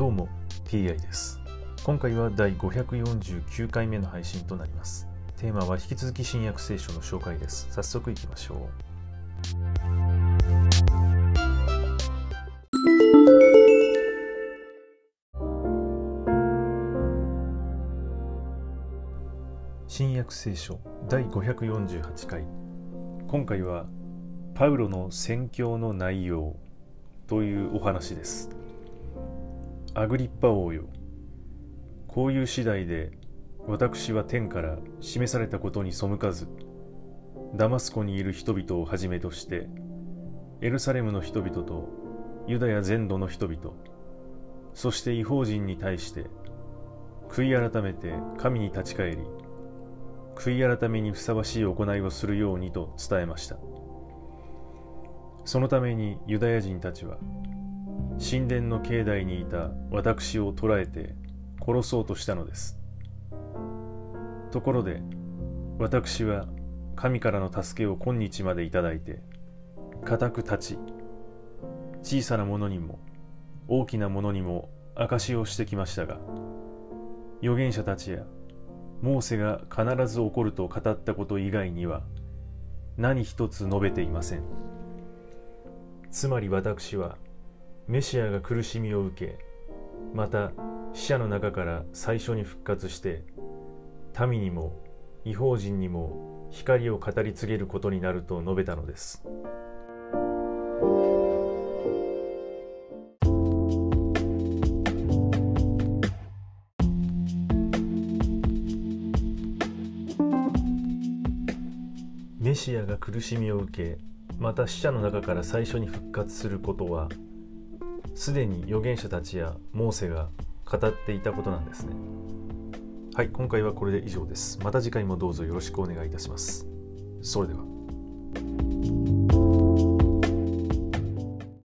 どうも TI です。今回は第549回目の配信となります。テーマは引き続き新約聖書の紹介です。早速いきましょう。新約聖書第548回。今回はパウロの宣教の内容というお話です。アグリッパ王よ。こういう次第で私は天から示されたことに背かずダマスコにいる人々をはじめとしてエルサレムの人々とユダヤ全土の人々そして違法人に対して悔い改めて神に立ち返り悔い改めにふさわしい行いをするようにと伝えました。そのためにユダヤ人たちは神殿の境内にいた私を捕らえて殺そうとしたのです。ところで私は神からの助けを今日までいただいて固く立ち小さなものにも大きなものにも証しをしてきましたが預言者たちやモーセが必ず起こると語ったこと以外には何一つ述べていません。つまり私はメシアが苦しみを受けまた死者の中から最初に復活して民にも違法人にも光を語り継げることになると述べたのです。メシアが苦しみを受けまた死者の中から最初に復活することはすでに預言者たちやモーセが語っていたことなんですね。はい今回はこれで以上です。また次回もどうぞよろしくお願いいたします。それでは。